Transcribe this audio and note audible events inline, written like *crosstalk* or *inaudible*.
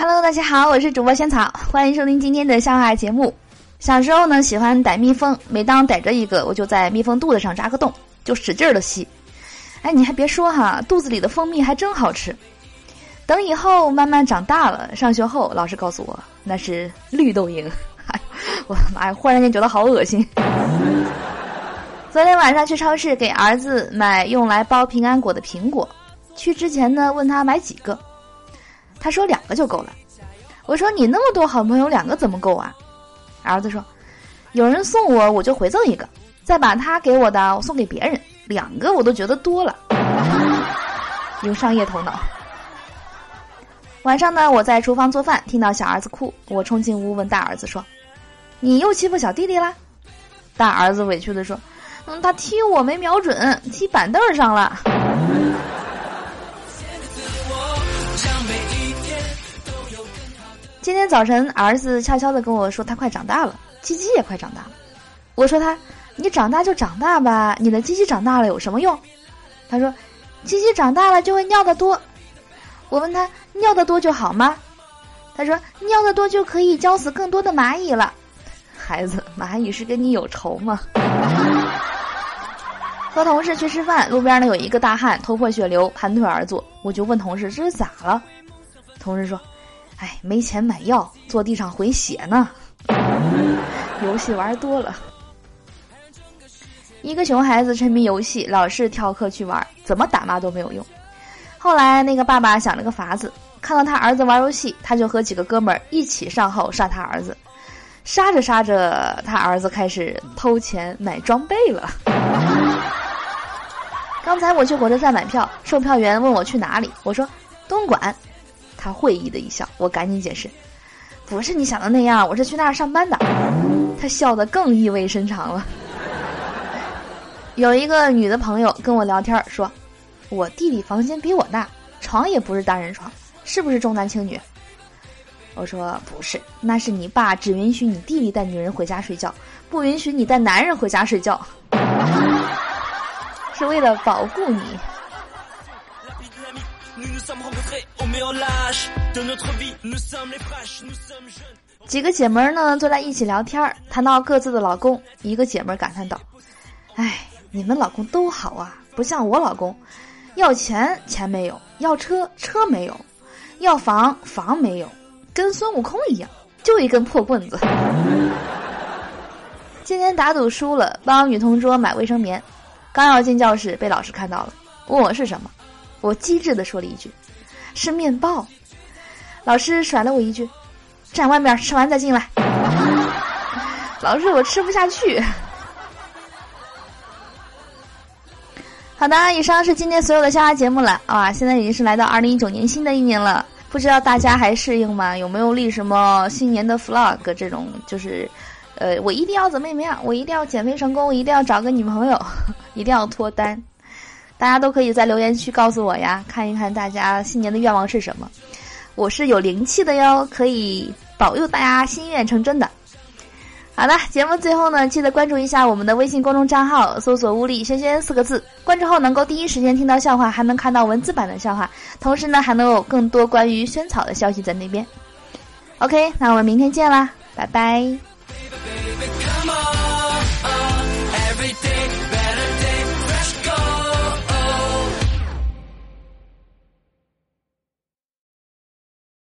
Hello，大家好，我是主播仙草，欢迎收听今天的笑话节目。小时候呢，喜欢逮蜜蜂，每当逮着一个，我就在蜜蜂肚子上扎个洞，就使劲的吸。哎，你还别说哈，肚子里的蜂蜜还真好吃。等以后慢慢长大了，上学后，老师告诉我那是绿豆蝇。哎，*laughs* 我的妈呀，忽然间觉得好恶心。*laughs* 昨天晚上去超市给儿子买用来包平安果的苹果，去之前呢问他买几个，他说两个就够了。我说你那么多好朋友，两个怎么够啊？儿子说：“有人送我，我就回赠一个，再把他给我的我送给别人，两个我都觉得多了。” *laughs* 有商业头脑。晚上呢，我在厨房做饭，听到小儿子哭，我冲进屋问大儿子说：“你又欺负小弟弟啦？”大儿子委屈的说：“嗯，他踢我没瞄准，踢板凳上了。”今天早晨，儿子悄悄的跟我说，他快长大了，鸡鸡也快长大了。我说他，你长大就长大吧，你的鸡鸡长大了有什么用？他说，鸡鸡长大了就会尿的多。我问他，尿的多就好吗？他说，尿的多就可以浇死更多的蚂蚁了。孩子，蚂蚁是跟你有仇吗？*laughs* 和同事去吃饭，路边呢有一个大汉头破血流，盘腿而坐，我就问同事这是咋了？同事说。哎，没钱买药，坐地上回血呢。游戏玩多了，一个熊孩子沉迷游戏，老是跳课去玩，怎么打骂都没有用。后来那个爸爸想了个法子，看到他儿子玩游戏，他就和几个哥们儿一起上号杀他儿子。杀着杀着，他儿子开始偷钱买装备了。刚才我去火车站买票，售票员问我去哪里，我说东莞。他会意的一笑，我赶紧解释：“不是你想的那样，我是去那儿上班的。”他笑得更意味深长了。*laughs* 有一个女的朋友跟我聊天说：“我弟弟房间比我大，床也不是单人床，是不是重男轻女？”我说：“不是，那是你爸只允许你弟弟带女人回家睡觉，不允许你带男人回家睡觉，*laughs* 是为了保护你。”几个姐们儿呢坐在一起聊天儿，谈到各自的老公。一个姐们儿感叹道：“哎，你们老公都好啊，不像我老公，要钱钱没有，要车车没有，要房房没有，跟孙悟空一样，就一根破棍子。*laughs* ”今天打赌输了，帮女同桌买卫生棉，刚要进教室被老师看到了，问我是什么，我机智的说了一句。是面包，老师甩了我一句：“站外面吃完再进来。*laughs* ”老师，我吃不下去。好的，以上是今天所有的笑话节目了啊！现在已经是来到二零一九年新的一年了，不知道大家还适应吗？有没有立什么新年的 flag？这种就是，呃，我一定要怎么怎么样，我一定要减肥成功，一定要找个女朋友，*laughs* 一定要脱单。大家都可以在留言区告诉我呀，看一看大家新年的愿望是什么。我是有灵气的哟，可以保佑大家心愿成真的。好的，节目最后呢，记得关注一下我们的微信公众账号，搜索“物理轩轩”四个字，关注后能够第一时间听到笑话，还能看到文字版的笑话，同时呢，还能有更多关于萱草的消息在那边。OK，那我们明天见啦，拜拜。